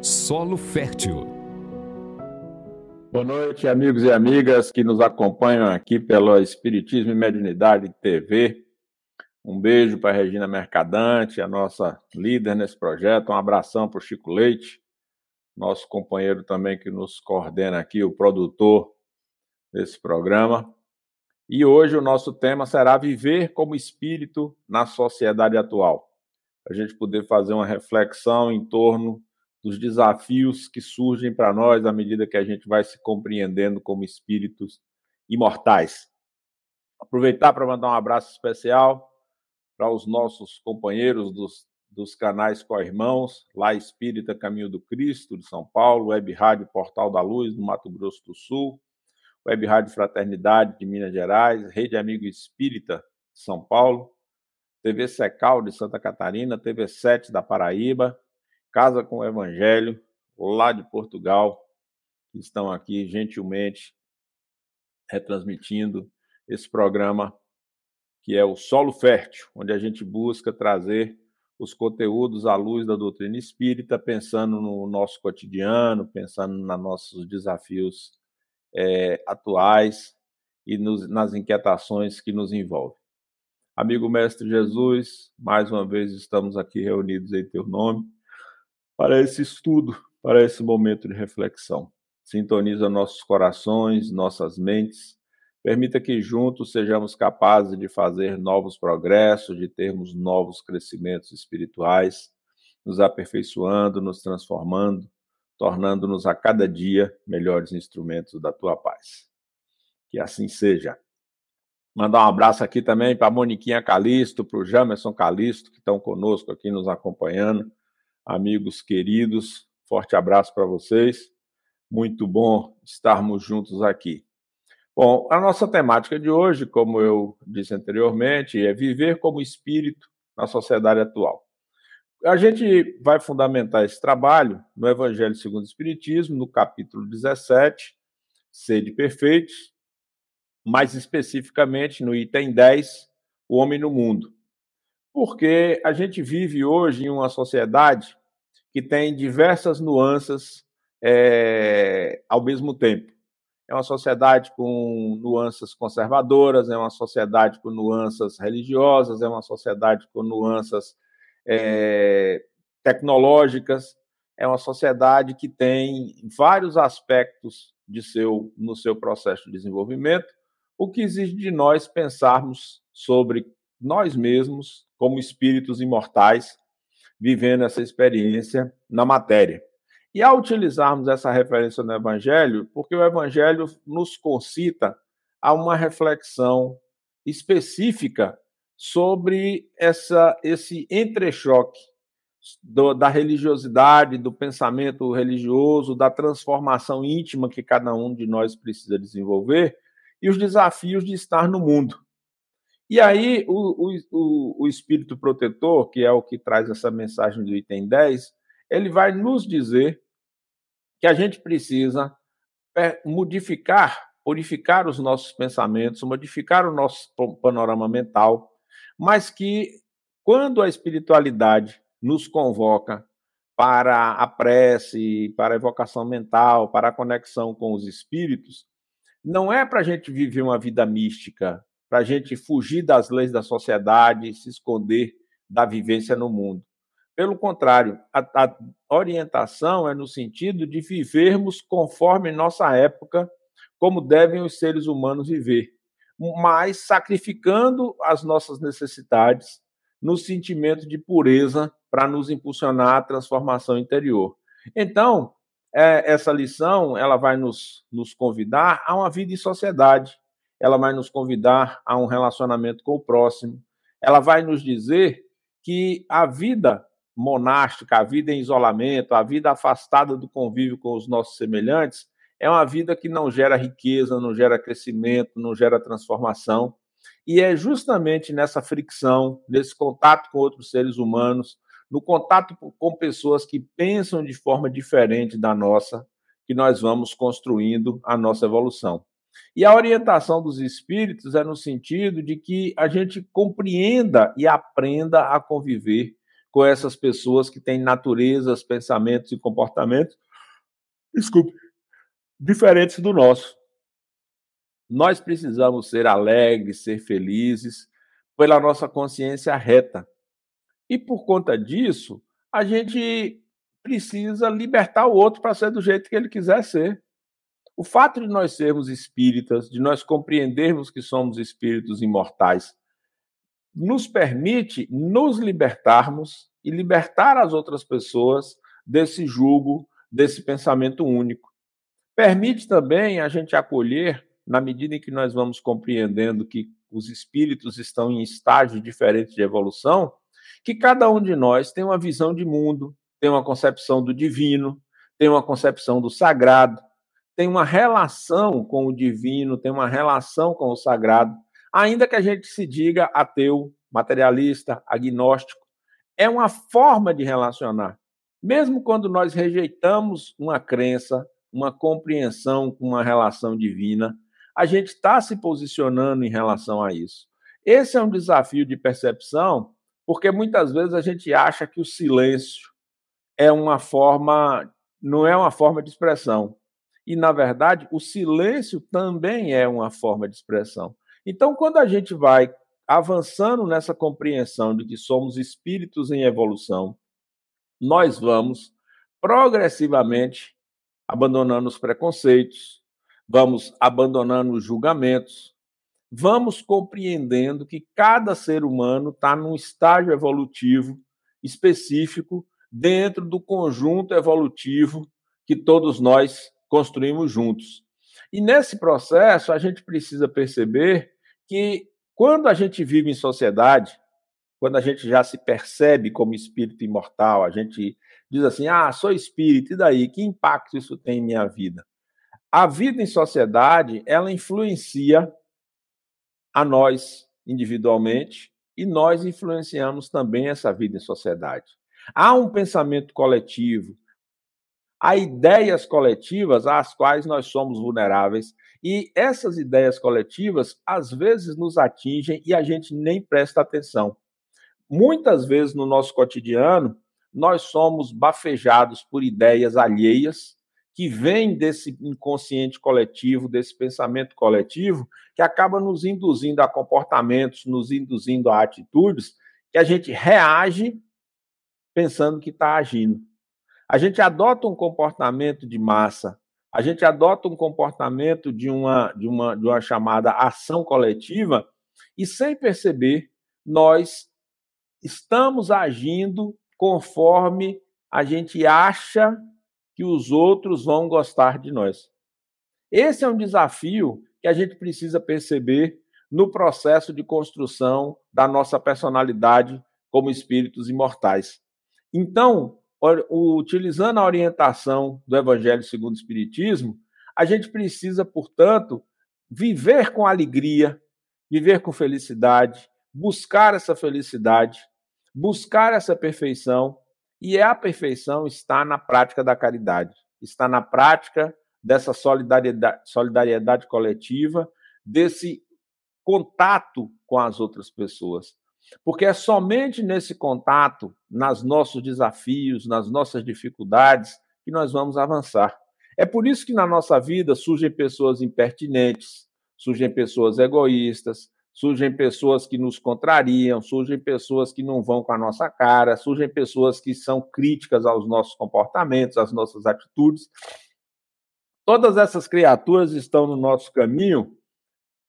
Solo Fértil. Boa noite, amigos e amigas que nos acompanham aqui pela Espiritismo e Mediunidade TV. Um beijo para Regina Mercadante, a nossa líder nesse projeto. Um abração para o Chico Leite, nosso companheiro também que nos coordena aqui, o produtor desse programa. E hoje o nosso tema será viver como espírito na sociedade atual. A gente poder fazer uma reflexão em torno dos desafios que surgem para nós à medida que a gente vai se compreendendo como espíritos imortais. Aproveitar para mandar um abraço especial para os nossos companheiros dos, dos canais Co-Irmãos, lá Espírita Caminho do Cristo, de São Paulo, Web Rádio Portal da Luz, do Mato Grosso do Sul, Web Rádio Fraternidade, de Minas Gerais, Rede Amigo Espírita, de São Paulo, TV Secal, de Santa Catarina, TV 7 da Paraíba, Casa com o Evangelho, lá de Portugal, que estão aqui gentilmente retransmitindo esse programa que é o Solo Fértil, onde a gente busca trazer os conteúdos à luz da doutrina espírita, pensando no nosso cotidiano, pensando nos nossos desafios é, atuais e nos, nas inquietações que nos envolvem. Amigo Mestre Jesus, mais uma vez estamos aqui reunidos em Teu nome para esse estudo, para esse momento de reflexão. Sintoniza nossos corações, nossas mentes, permita que juntos sejamos capazes de fazer novos progressos, de termos novos crescimentos espirituais, nos aperfeiçoando, nos transformando, tornando-nos a cada dia melhores instrumentos da tua paz. Que assim seja. Mandar um abraço aqui também para a Moniquinha Calisto, para o Jamerson Calisto, que estão conosco aqui nos acompanhando amigos queridos, forte abraço para vocês. Muito bom estarmos juntos aqui. Bom, a nossa temática de hoje, como eu disse anteriormente, é viver como espírito na sociedade atual. A gente vai fundamentar esse trabalho no Evangelho segundo o Espiritismo, no capítulo 17, Sede Perfeitos, mais especificamente no item 10, O Homem no Mundo. Porque a gente vive hoje em uma sociedade que tem diversas nuances é, ao mesmo tempo. É uma sociedade com nuances conservadoras, é uma sociedade com nuances religiosas, é uma sociedade com nuances é, tecnológicas, é uma sociedade que tem vários aspectos de seu, no seu processo de desenvolvimento, o que exige de nós pensarmos sobre nós mesmos como espíritos imortais vivendo essa experiência na matéria. E ao utilizarmos essa referência no Evangelho, porque o Evangelho nos concita a uma reflexão específica sobre essa, esse entrechoque do, da religiosidade, do pensamento religioso, da transformação íntima que cada um de nós precisa desenvolver e os desafios de estar no mundo. E aí, o, o, o espírito protetor, que é o que traz essa mensagem do item 10, ele vai nos dizer que a gente precisa é, modificar, purificar os nossos pensamentos, modificar o nosso panorama mental, mas que quando a espiritualidade nos convoca para a prece, para a evocação mental, para a conexão com os espíritos, não é para a gente viver uma vida mística, para a gente fugir das leis da sociedade, se esconder da vivência no mundo. Pelo contrário, a, a orientação é no sentido de vivermos conforme nossa época, como devem os seres humanos viver, mas sacrificando as nossas necessidades no sentimento de pureza para nos impulsionar à transformação interior. Então, é, essa lição ela vai nos, nos convidar a uma vida em sociedade, ela vai nos convidar a um relacionamento com o próximo, ela vai nos dizer que a vida monástica, a vida em isolamento, a vida afastada do convívio com os nossos semelhantes, é uma vida que não gera riqueza, não gera crescimento, não gera transformação. E é justamente nessa fricção, nesse contato com outros seres humanos, no contato com pessoas que pensam de forma diferente da nossa, que nós vamos construindo a nossa evolução. E a orientação dos espíritos é no sentido de que a gente compreenda e aprenda a conviver com essas pessoas que têm naturezas, pensamentos e comportamentos, desculpe, diferentes do nosso. Nós precisamos ser alegres, ser felizes, pela nossa consciência reta. E por conta disso, a gente precisa libertar o outro para ser do jeito que ele quiser ser. O fato de nós sermos espíritas, de nós compreendermos que somos espíritos imortais, nos permite nos libertarmos e libertar as outras pessoas desse jugo, desse pensamento único. Permite também a gente acolher, na medida em que nós vamos compreendendo que os espíritos estão em estágios diferentes de evolução, que cada um de nós tem uma visão de mundo, tem uma concepção do divino, tem uma concepção do sagrado, tem uma relação com o divino, tem uma relação com o sagrado, ainda que a gente se diga ateu, materialista, agnóstico, é uma forma de relacionar. Mesmo quando nós rejeitamos uma crença, uma compreensão com uma relação divina, a gente está se posicionando em relação a isso. Esse é um desafio de percepção, porque muitas vezes a gente acha que o silêncio é uma forma, não é uma forma de expressão. E, na verdade, o silêncio também é uma forma de expressão. Então, quando a gente vai avançando nessa compreensão de que somos espíritos em evolução, nós vamos progressivamente abandonando os preconceitos, vamos abandonando os julgamentos, vamos compreendendo que cada ser humano está num estágio evolutivo específico dentro do conjunto evolutivo que todos nós construímos juntos. E nesse processo, a gente precisa perceber que quando a gente vive em sociedade, quando a gente já se percebe como espírito imortal, a gente diz assim: ah, sou espírito, e daí? Que impacto isso tem em minha vida? A vida em sociedade, ela influencia a nós individualmente e nós influenciamos também essa vida em sociedade. Há um pensamento coletivo, há ideias coletivas às quais nós somos vulneráveis, e essas ideias coletivas às vezes nos atingem e a gente nem presta atenção. Muitas vezes no nosso cotidiano, nós somos bafejados por ideias alheias que vêm desse inconsciente coletivo, desse pensamento coletivo, que acaba nos induzindo a comportamentos, nos induzindo a atitudes que a gente reage pensando que está agindo. A gente adota um comportamento de massa, a gente adota um comportamento de uma, de uma, de uma chamada ação coletiva e, sem perceber, nós estamos agindo conforme a gente acha que os outros vão gostar de nós. Esse é um desafio que a gente precisa perceber no processo de construção da nossa personalidade como espíritos imortais. Então, utilizando a orientação do Evangelho segundo o Espiritismo, a gente precisa, portanto, viver com alegria, viver com felicidade, buscar essa felicidade, buscar essa perfeição, e a perfeição está na prática da caridade, está na prática dessa solidariedade, solidariedade coletiva, desse contato com as outras pessoas. Porque é somente nesse contato, nas nossos desafios, nas nossas dificuldades, que nós vamos avançar. É por isso que na nossa vida surgem pessoas impertinentes, surgem pessoas egoístas, surgem pessoas que nos contrariam, surgem pessoas que não vão com a nossa cara, surgem pessoas que são críticas aos nossos comportamentos, às nossas atitudes. Todas essas criaturas estão no nosso caminho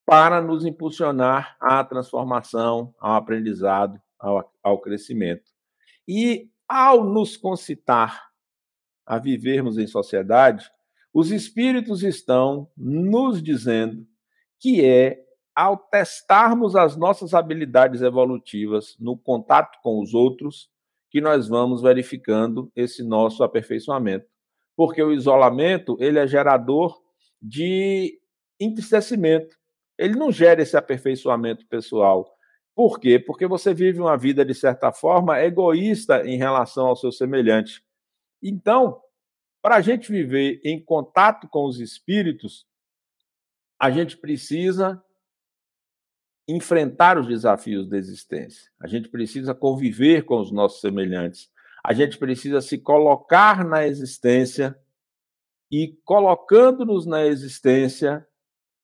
para nos impulsionar à transformação, ao aprendizado, ao, ao crescimento. E ao nos concitar a vivermos em sociedade, os espíritos estão nos dizendo que é ao testarmos as nossas habilidades evolutivas no contato com os outros que nós vamos verificando esse nosso aperfeiçoamento. Porque o isolamento, ele é gerador de entristecimento, ele não gera esse aperfeiçoamento pessoal. Por quê? Porque você vive uma vida, de certa forma, egoísta em relação ao seu semelhante. Então, para a gente viver em contato com os espíritos, a gente precisa enfrentar os desafios da existência. A gente precisa conviver com os nossos semelhantes. A gente precisa se colocar na existência e, colocando-nos na existência,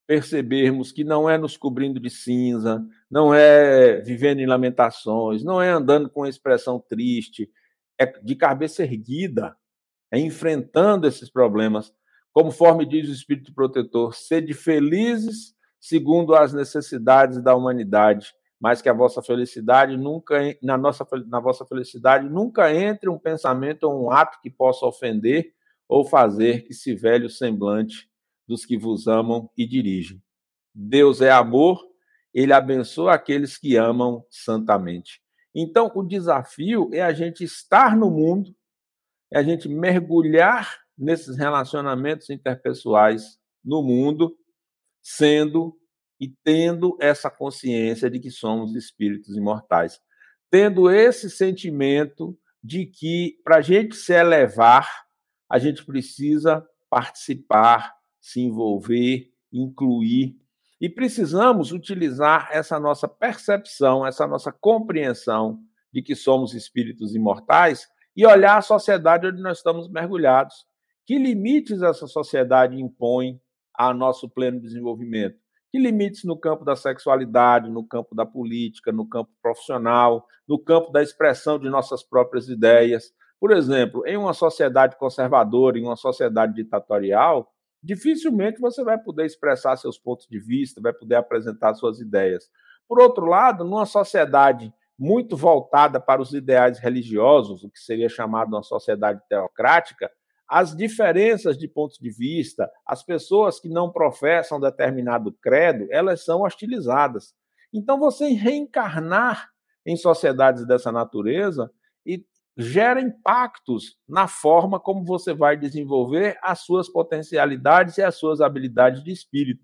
percebermos que não é nos cobrindo de cinza, não é vivendo em lamentações, não é andando com expressão triste, é de cabeça erguida, é enfrentando esses problemas, conforme diz o Espírito Protetor, sede felizes segundo as necessidades da humanidade, mas que a vossa felicidade nunca na nossa na vossa felicidade nunca entre um pensamento ou um ato que possa ofender ou fazer que se velhe o semblante dos que vos amam e dirigem. Deus é amor, ele abençoa aqueles que amam santamente. Então, o desafio é a gente estar no mundo, é a gente mergulhar nesses relacionamentos interpessoais no mundo, sendo e tendo essa consciência de que somos espíritos imortais. Tendo esse sentimento de que, para a gente se elevar, a gente precisa participar se envolver, incluir. E precisamos utilizar essa nossa percepção, essa nossa compreensão de que somos espíritos imortais e olhar a sociedade onde nós estamos mergulhados. Que limites essa sociedade impõe ao nosso pleno desenvolvimento? Que limites no campo da sexualidade, no campo da política, no campo profissional, no campo da expressão de nossas próprias ideias? Por exemplo, em uma sociedade conservadora, em uma sociedade ditatorial, dificilmente você vai poder expressar seus pontos de vista, vai poder apresentar suas ideias. Por outro lado, numa sociedade muito voltada para os ideais religiosos, o que seria chamado uma sociedade teocrática, as diferenças de pontos de vista, as pessoas que não professam determinado credo, elas são hostilizadas. Então, você reencarnar em sociedades dessa natureza gera impactos na forma como você vai desenvolver as suas potencialidades e as suas habilidades de espírito.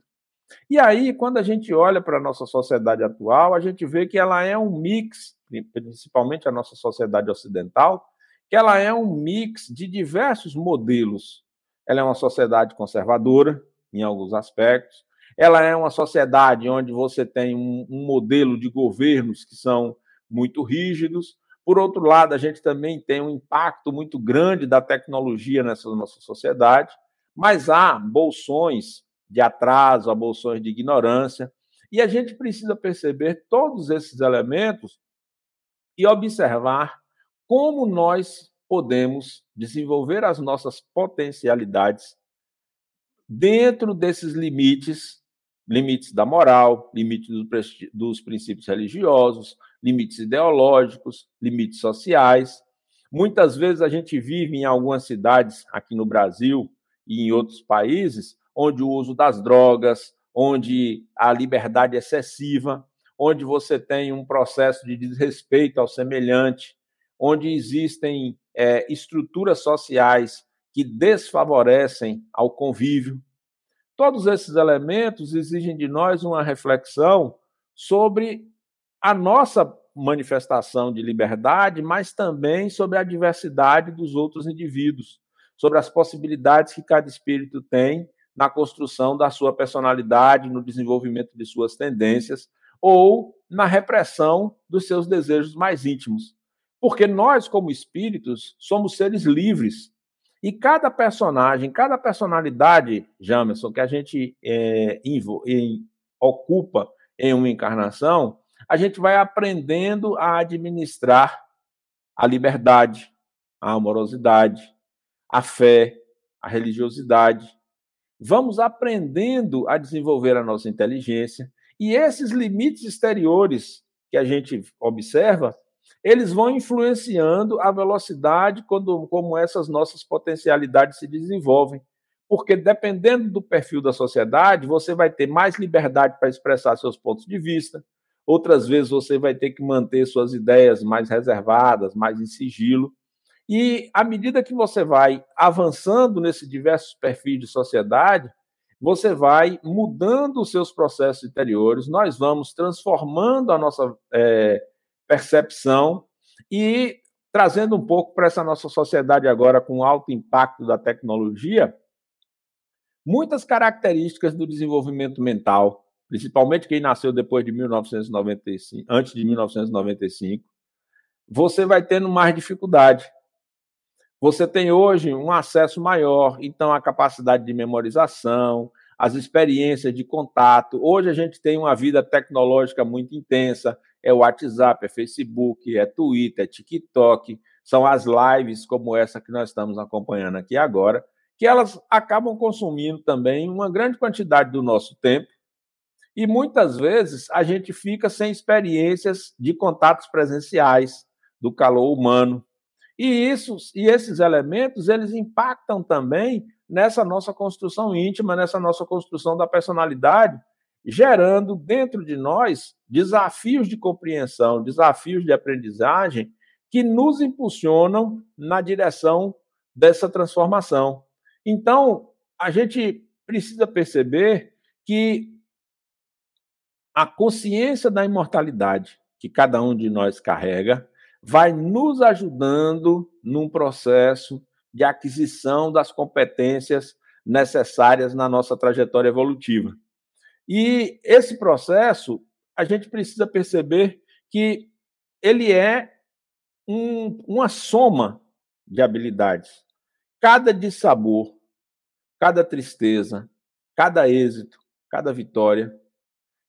E aí, quando a gente olha para a nossa sociedade atual, a gente vê que ela é um mix, principalmente a nossa sociedade ocidental, que ela é um mix de diversos modelos. Ela é uma sociedade conservadora, em alguns aspectos. Ela é uma sociedade onde você tem um, um modelo de governos que são muito rígidos, por outro lado, a gente também tem um impacto muito grande da tecnologia nessa nossa sociedade, mas há bolsões de atraso, há bolsões de ignorância, e a gente precisa perceber todos esses elementos e observar como nós podemos desenvolver as nossas potencialidades dentro desses limites limites da moral, limites dos princípios religiosos, limites ideológicos, limites sociais. Muitas vezes a gente vive em algumas cidades aqui no Brasil e em outros países onde o uso das drogas, onde a liberdade é excessiva, onde você tem um processo de desrespeito ao semelhante, onde existem é, estruturas sociais que desfavorecem ao convívio. Todos esses elementos exigem de nós uma reflexão sobre a nossa manifestação de liberdade, mas também sobre a diversidade dos outros indivíduos, sobre as possibilidades que cada espírito tem na construção da sua personalidade, no desenvolvimento de suas tendências ou na repressão dos seus desejos mais íntimos. Porque nós, como espíritos, somos seres livres. E cada personagem, cada personalidade, Jamerson, que a gente é, em, ocupa em uma encarnação, a gente vai aprendendo a administrar a liberdade, a amorosidade, a fé, a religiosidade. Vamos aprendendo a desenvolver a nossa inteligência e esses limites exteriores que a gente observa, eles vão influenciando a velocidade quando, como essas nossas potencialidades se desenvolvem. Porque dependendo do perfil da sociedade, você vai ter mais liberdade para expressar seus pontos de vista, outras vezes você vai ter que manter suas ideias mais reservadas, mais em sigilo. E à medida que você vai avançando nesses diversos perfis de sociedade, você vai mudando os seus processos interiores, nós vamos transformando a nossa é, percepção e trazendo um pouco para essa nossa sociedade agora com alto impacto da tecnologia, muitas características do desenvolvimento mental, principalmente quem nasceu depois de 1995, antes de 1995, você vai tendo mais dificuldade. Você tem hoje um acesso maior, então a capacidade de memorização, as experiências de contato. Hoje a gente tem uma vida tecnológica muito intensa, é o WhatsApp, é Facebook, é Twitter, é TikTok, são as lives como essa que nós estamos acompanhando aqui agora, que elas acabam consumindo também uma grande quantidade do nosso tempo. E muitas vezes a gente fica sem experiências de contatos presenciais, do calor humano. E isso e esses elementos, eles impactam também nessa nossa construção íntima, nessa nossa construção da personalidade, gerando dentro de nós desafios de compreensão, desafios de aprendizagem que nos impulsionam na direção dessa transformação. Então, a gente precisa perceber que a consciência da imortalidade que cada um de nós carrega vai nos ajudando num processo de aquisição das competências necessárias na nossa trajetória evolutiva. E esse processo, a gente precisa perceber que ele é um, uma soma de habilidades. Cada dissabor, cada tristeza, cada êxito, cada vitória,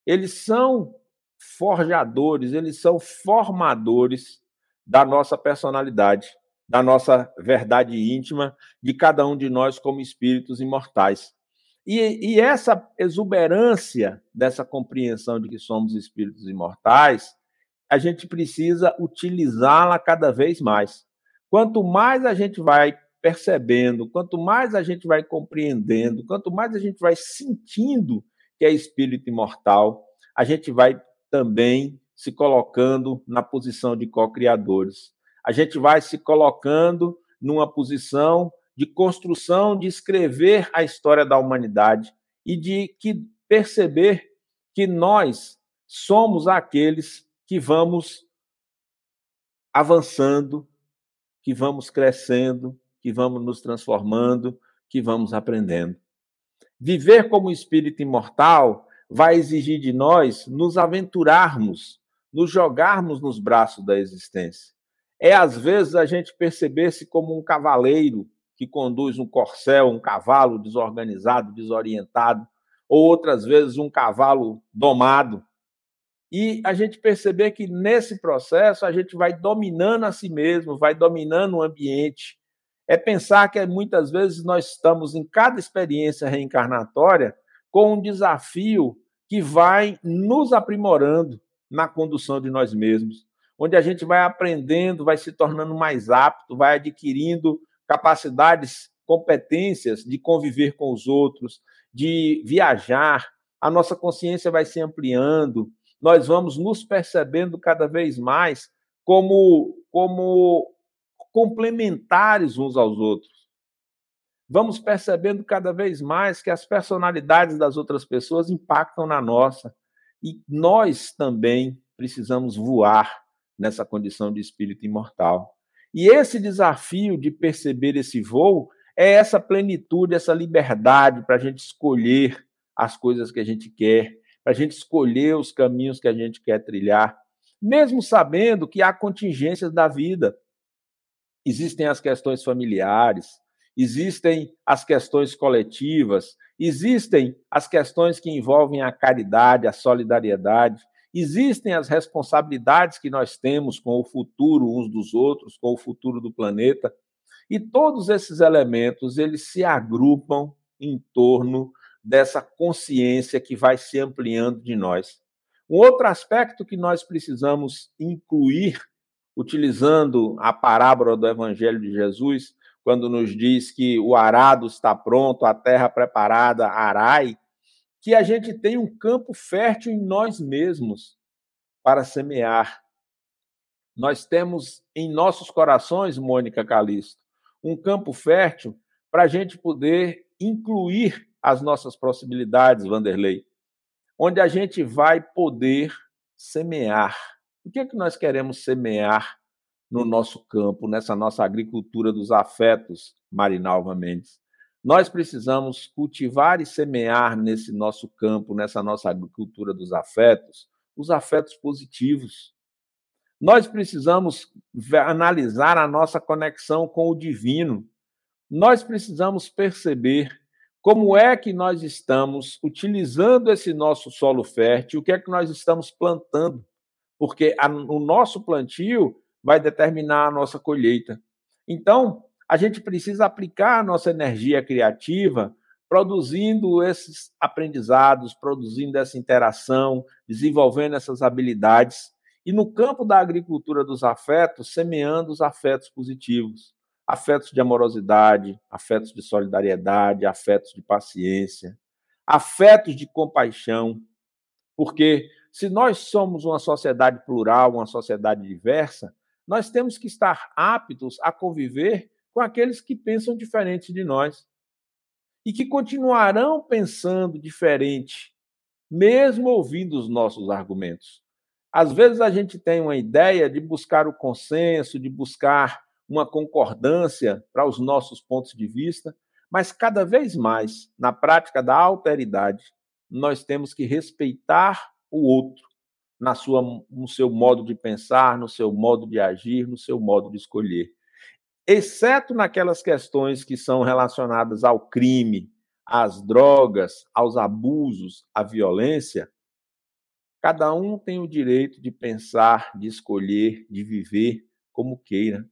eles são forjadores, eles são formadores da nossa personalidade, da nossa verdade íntima, de cada um de nós como espíritos imortais. E, e essa exuberância dessa compreensão de que somos espíritos imortais, a gente precisa utilizá-la cada vez mais. Quanto mais a gente vai percebendo, quanto mais a gente vai compreendendo, quanto mais a gente vai sentindo que é espírito imortal, a gente vai também se colocando na posição de co-criadores. A gente vai se colocando numa posição de construção, de escrever a história da humanidade e de que perceber que nós somos aqueles que vamos avançando, que vamos crescendo, que vamos nos transformando, que vamos aprendendo. Viver como espírito imortal vai exigir de nós nos aventurarmos nos jogarmos nos braços da existência. É, às vezes, a gente perceber-se como um cavaleiro que conduz um corcel, um cavalo desorganizado, desorientado, ou outras vezes um cavalo domado. E a gente perceber que nesse processo a gente vai dominando a si mesmo, vai dominando o ambiente. É pensar que muitas vezes nós estamos em cada experiência reencarnatória com um desafio que vai nos aprimorando, na condução de nós mesmos, onde a gente vai aprendendo, vai se tornando mais apto, vai adquirindo capacidades, competências de conviver com os outros, de viajar, a nossa consciência vai se ampliando, nós vamos nos percebendo cada vez mais como, como complementares uns aos outros. Vamos percebendo cada vez mais que as personalidades das outras pessoas impactam na nossa. E nós também precisamos voar nessa condição de espírito imortal. E esse desafio de perceber esse voo é essa plenitude, essa liberdade para a gente escolher as coisas que a gente quer, para a gente escolher os caminhos que a gente quer trilhar, mesmo sabendo que há contingências da vida. Existem as questões familiares, existem as questões coletivas, existem as questões que envolvem a caridade, a solidariedade, existem as responsabilidades que nós temos com o futuro uns dos outros, com o futuro do planeta. E todos esses elementos, eles se agrupam em torno dessa consciência que vai se ampliando de nós. Um outro aspecto que nós precisamos incluir, utilizando a parábola do Evangelho de Jesus, quando nos diz que o arado está pronto, a terra preparada, arai, que a gente tem um campo fértil em nós mesmos para semear. Nós temos em nossos corações, Mônica Calisto, um campo fértil para a gente poder incluir as nossas possibilidades, Vanderlei, onde a gente vai poder semear. O que é que nós queremos semear no nosso campo, nessa nossa agricultura dos afetos, Marinalva Mendes. nós precisamos cultivar e semear nesse nosso campo, nessa nossa agricultura dos afetos, os afetos positivos. Nós precisamos analisar a nossa conexão com o divino. Nós precisamos perceber como é que nós estamos utilizando esse nosso solo fértil, o que é que nós estamos plantando, porque a, o nosso plantio vai determinar a nossa colheita. Então, a gente precisa aplicar a nossa energia criativa produzindo esses aprendizados, produzindo essa interação, desenvolvendo essas habilidades. E no campo da agricultura dos afetos, semeando os afetos positivos. Afetos de amorosidade, afetos de solidariedade, afetos de paciência, afetos de compaixão. Porque se nós somos uma sociedade plural, uma sociedade diversa, nós temos que estar aptos a conviver com aqueles que pensam diferente de nós e que continuarão pensando diferente, mesmo ouvindo os nossos argumentos. Às vezes a gente tem uma ideia de buscar o consenso, de buscar uma concordância para os nossos pontos de vista, mas cada vez mais, na prática da alteridade, nós temos que respeitar o outro na sua, no seu modo de pensar, no seu modo de agir, no seu modo de escolher exceto naquelas questões que são relacionadas ao crime, às drogas, aos abusos, à violência, cada um tem o direito de pensar, de escolher, de viver como queira.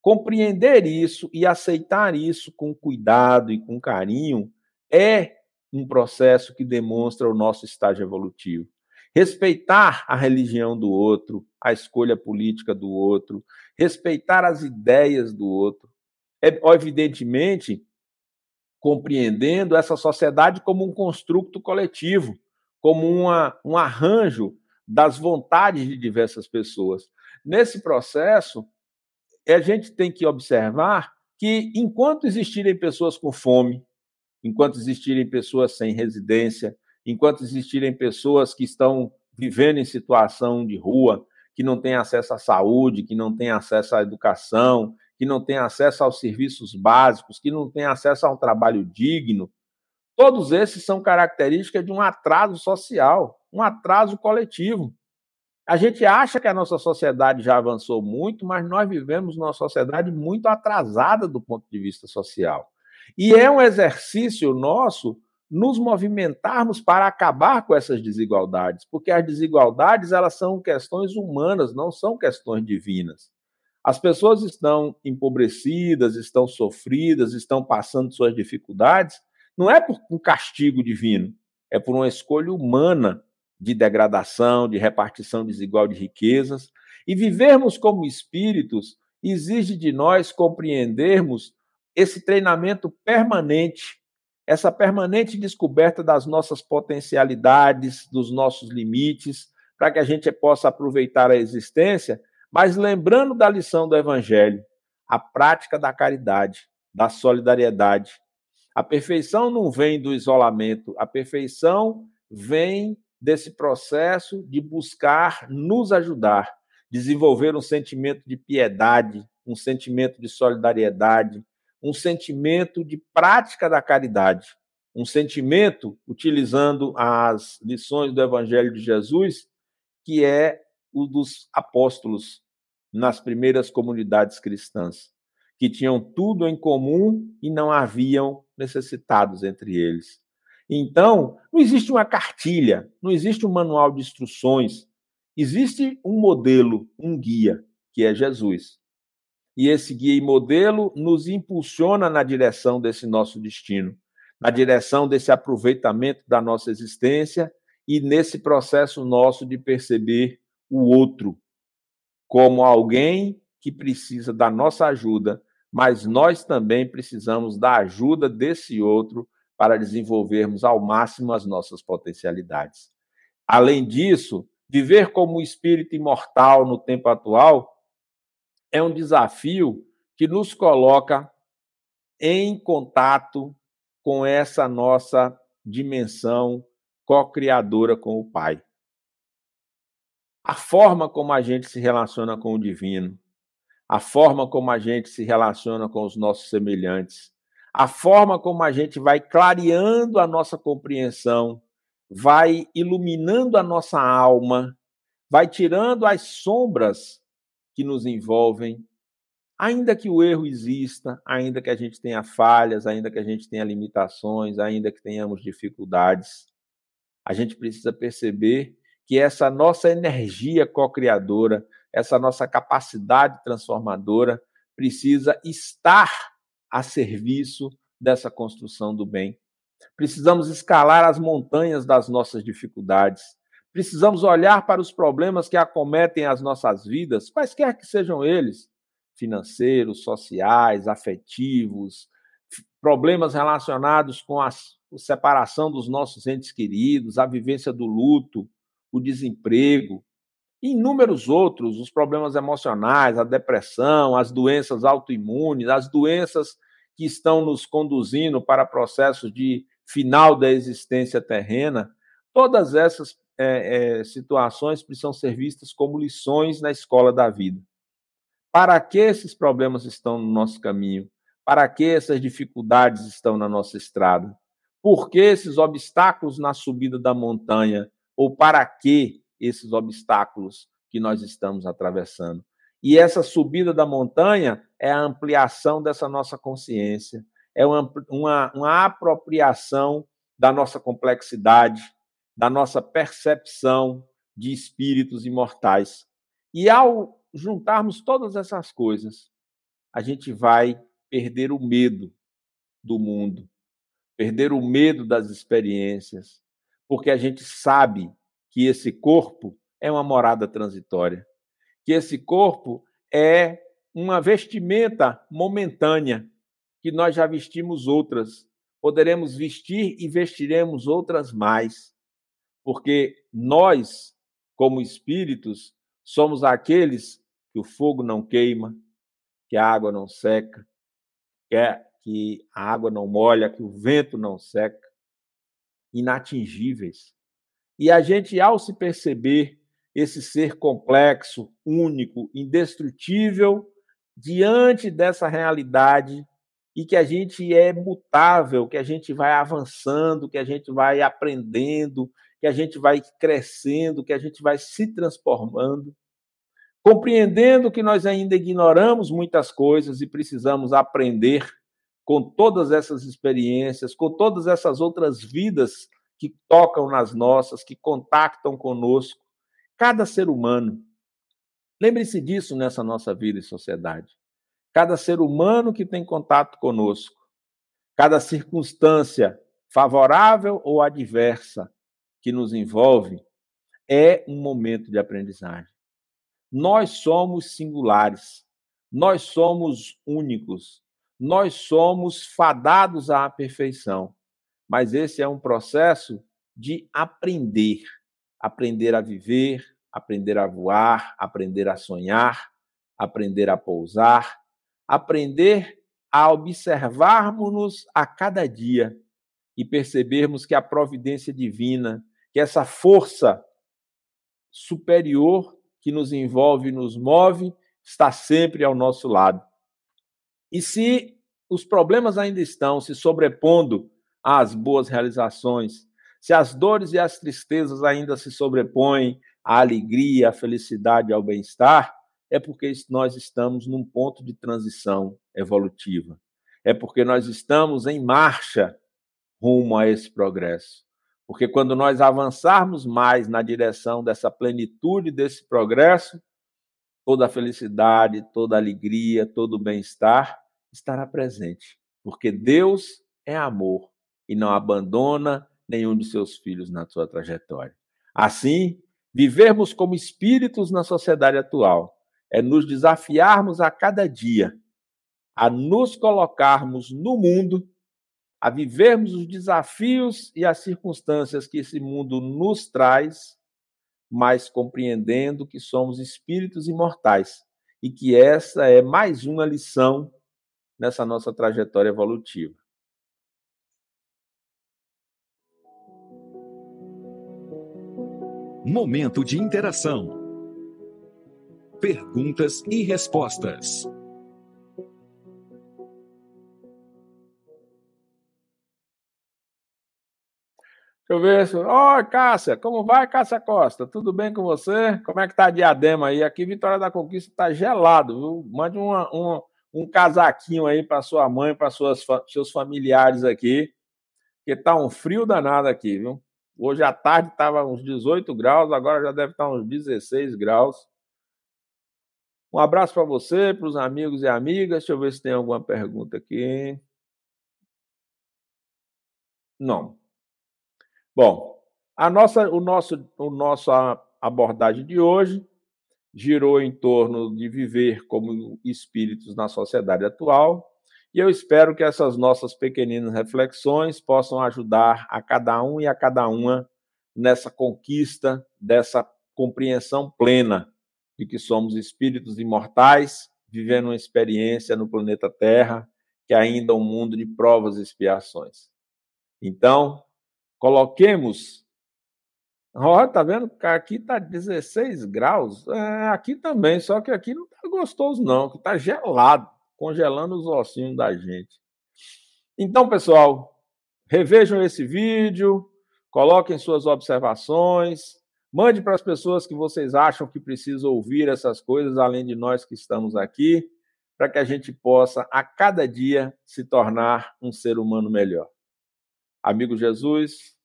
Compreender isso e aceitar isso com cuidado e com carinho é um processo que demonstra o nosso estágio evolutivo. Respeitar a religião do outro, a escolha política do outro, respeitar as ideias do outro. É, evidentemente, compreendendo essa sociedade como um construto coletivo, como uma, um arranjo das vontades de diversas pessoas. Nesse processo, a gente tem que observar que, enquanto existirem pessoas com fome, enquanto existirem pessoas sem residência, enquanto existirem pessoas que estão vivendo em situação de rua, que não têm acesso à saúde, que não têm acesso à educação, que não têm acesso aos serviços básicos, que não têm acesso a um trabalho digno, todos esses são características de um atraso social, um atraso coletivo. A gente acha que a nossa sociedade já avançou muito, mas nós vivemos numa sociedade muito atrasada do ponto de vista social. E é um exercício nosso nos movimentarmos para acabar com essas desigualdades, porque as desigualdades elas são questões humanas, não são questões divinas. As pessoas estão empobrecidas, estão sofridas, estão passando suas dificuldades, não é por um castigo divino, é por uma escolha humana de degradação, de repartição desigual de riquezas. E vivermos como espíritos exige de nós compreendermos esse treinamento permanente essa permanente descoberta das nossas potencialidades, dos nossos limites, para que a gente possa aproveitar a existência, mas lembrando da lição do Evangelho, a prática da caridade, da solidariedade. A perfeição não vem do isolamento, a perfeição vem desse processo de buscar nos ajudar, desenvolver um sentimento de piedade, um sentimento de solidariedade, um sentimento de prática da caridade, um sentimento, utilizando as lições do Evangelho de Jesus, que é o dos apóstolos nas primeiras comunidades cristãs, que tinham tudo em comum e não haviam necessitados entre eles. Então, não existe uma cartilha, não existe um manual de instruções, existe um modelo, um guia, que é Jesus e esse guia e modelo nos impulsiona na direção desse nosso destino, na direção desse aproveitamento da nossa existência e nesse processo nosso de perceber o outro como alguém que precisa da nossa ajuda, mas nós também precisamos da ajuda desse outro para desenvolvermos ao máximo as nossas potencialidades. Além disso, viver como espírito imortal no tempo atual é um desafio que nos coloca em contato com essa nossa dimensão co-criadora com o Pai. A forma como a gente se relaciona com o divino, a forma como a gente se relaciona com os nossos semelhantes, a forma como a gente vai clareando a nossa compreensão, vai iluminando a nossa alma, vai tirando as sombras que nos envolvem, ainda que o erro exista, ainda que a gente tenha falhas, ainda que a gente tenha limitações, ainda que tenhamos dificuldades, a gente precisa perceber que essa nossa energia co-criadora, essa nossa capacidade transformadora precisa estar a serviço dessa construção do bem. Precisamos escalar as montanhas das nossas dificuldades. Precisamos olhar para os problemas que acometem as nossas vidas, quaisquer que sejam eles, financeiros, sociais, afetivos, problemas relacionados com a separação dos nossos entes queridos, a vivência do luto, o desemprego, inúmeros outros, os problemas emocionais, a depressão, as doenças autoimunes, as doenças que estão nos conduzindo para processos de final da existência terrena, todas essas é, é, situações precisam ser vistas como lições na escola da vida. Para que esses problemas estão no nosso caminho? Para que essas dificuldades estão na nossa estrada? Por que esses obstáculos na subida da montanha? Ou para que esses obstáculos que nós estamos atravessando? E essa subida da montanha é a ampliação dessa nossa consciência, é uma, uma, uma apropriação da nossa complexidade, da nossa percepção de espíritos imortais. E ao juntarmos todas essas coisas, a gente vai perder o medo do mundo, perder o medo das experiências, porque a gente sabe que esse corpo é uma morada transitória, que esse corpo é uma vestimenta momentânea, que nós já vestimos outras, poderemos vestir e vestiremos outras mais, porque nós, como espíritos, somos aqueles que o fogo não queima, que a água não seca, que, é, que a água não molha, que o vento não seca, inatingíveis. E a gente, ao se perceber esse ser complexo, único, indestrutível, diante dessa realidade, e que a gente é mutável, que a gente vai avançando, que a gente vai aprendendo, que a gente vai crescendo, que a gente vai se transformando compreendendo que nós ainda ignoramos muitas coisas e precisamos aprender com todas essas experiências, com todas essas outras vidas que tocam nas nossas, que contactam conosco, cada ser humano. Lembre-se disso nessa nossa vida e sociedade. Cada ser humano que tem contato conosco, cada circunstância favorável ou adversa que nos envolve, é um momento de aprendizagem. Nós somos singulares, nós somos únicos, nós somos fadados à perfeição. Mas esse é um processo de aprender, aprender a viver, aprender a voar, aprender a sonhar, aprender a pousar, aprender a observarmos-nos a cada dia e percebermos que a providência divina, que essa força superior que nos envolve e nos move, está sempre ao nosso lado. E se os problemas ainda estão se sobrepondo às boas realizações, se as dores e as tristezas ainda se sobrepõem à alegria, à felicidade, ao bem-estar, é porque nós estamos num ponto de transição evolutiva. É porque nós estamos em marcha rumo a esse progresso. Porque quando nós avançarmos mais na direção dessa plenitude, desse progresso, toda a felicidade, toda a alegria, todo o bem-estar estará presente. Porque Deus é amor e não abandona nenhum de seus filhos na sua trajetória. Assim, vivermos como espíritos na sociedade atual é nos desafiarmos a cada dia a nos colocarmos no mundo a vivermos os desafios e as circunstâncias que esse mundo nos traz, mas compreendendo que somos espíritos imortais e que essa é mais uma lição nessa nossa trajetória evolutiva. Momento de interação. Perguntas e respostas. Deixa eu ver. Se... Oi, Cássia, como vai, Cássia Costa? Tudo bem com você? Como é que tá a diadema aí? Aqui, Vitória da Conquista tá gelado, viu? Mande uma, uma, um casaquinho aí para sua mãe, para seus familiares aqui, que tá um frio danado aqui, viu? Hoje à tarde estava uns 18 graus, agora já deve estar tá uns 16 graus. Um abraço para você, para os amigos e amigas. Deixa eu ver se tem alguma pergunta aqui. Não. Bom, a nossa, o nosso, o nossa abordagem de hoje girou em torno de viver como espíritos na sociedade atual, e eu espero que essas nossas pequeninas reflexões possam ajudar a cada um e a cada uma nessa conquista dessa compreensão plena de que somos espíritos imortais, vivendo uma experiência no planeta Terra que ainda é um mundo de provas e expiações. Então, Coloquemos. Ó, tá vendo? Aqui tá 16 graus. É, aqui também, só que aqui não tá gostoso, não, que tá gelado, congelando os ossinhos da gente. Então, pessoal, revejam esse vídeo, coloquem suas observações, mande para as pessoas que vocês acham que precisam ouvir essas coisas, além de nós que estamos aqui, para que a gente possa, a cada dia, se tornar um ser humano melhor. Amigo Jesus,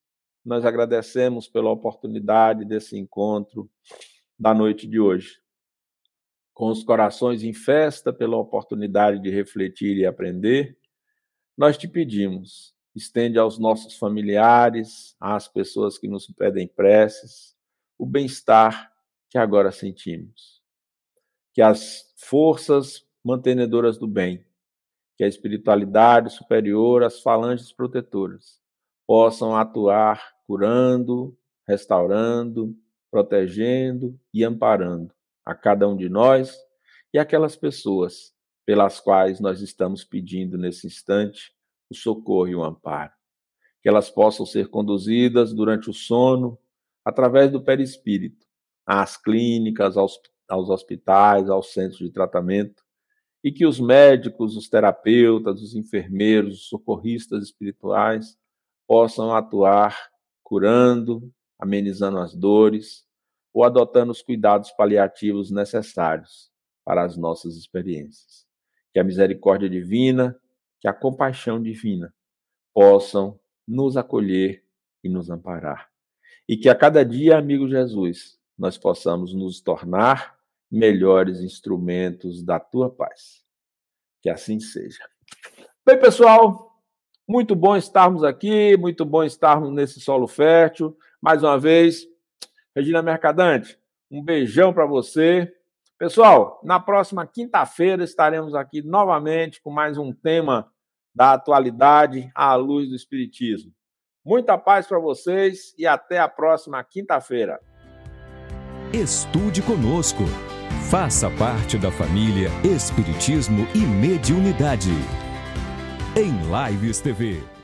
nós agradecemos pela oportunidade desse encontro da noite de hoje. Com os corações em festa pela oportunidade de refletir e aprender, nós te pedimos, estende aos nossos familiares, às pessoas que nos pedem preces, o bem-estar que agora sentimos. Que as forças mantenedoras do bem, que a espiritualidade superior, as falanges protetoras, possam atuar curando, restaurando, protegendo e amparando a cada um de nós e aquelas pessoas pelas quais nós estamos pedindo nesse instante o socorro e o amparo. Que elas possam ser conduzidas durante o sono através do perispírito às clínicas, aos, aos hospitais, aos centros de tratamento, e que os médicos, os terapeutas, os enfermeiros, os socorristas espirituais possam atuar curando, amenizando as dores ou adotando os cuidados paliativos necessários para as nossas experiências. Que a misericórdia divina, que a compaixão divina possam nos acolher e nos amparar. E que a cada dia, amigo Jesus, nós possamos nos tornar melhores instrumentos da tua paz. Que assim seja. Bem, pessoal, muito bom estarmos aqui, muito bom estarmos nesse solo fértil. Mais uma vez, Regina Mercadante, um beijão para você. Pessoal, na próxima quinta-feira estaremos aqui novamente com mais um tema da atualidade à luz do Espiritismo. Muita paz para vocês e até a próxima quinta-feira. Estude conosco. Faça parte da família Espiritismo e Mediunidade em Lives TV.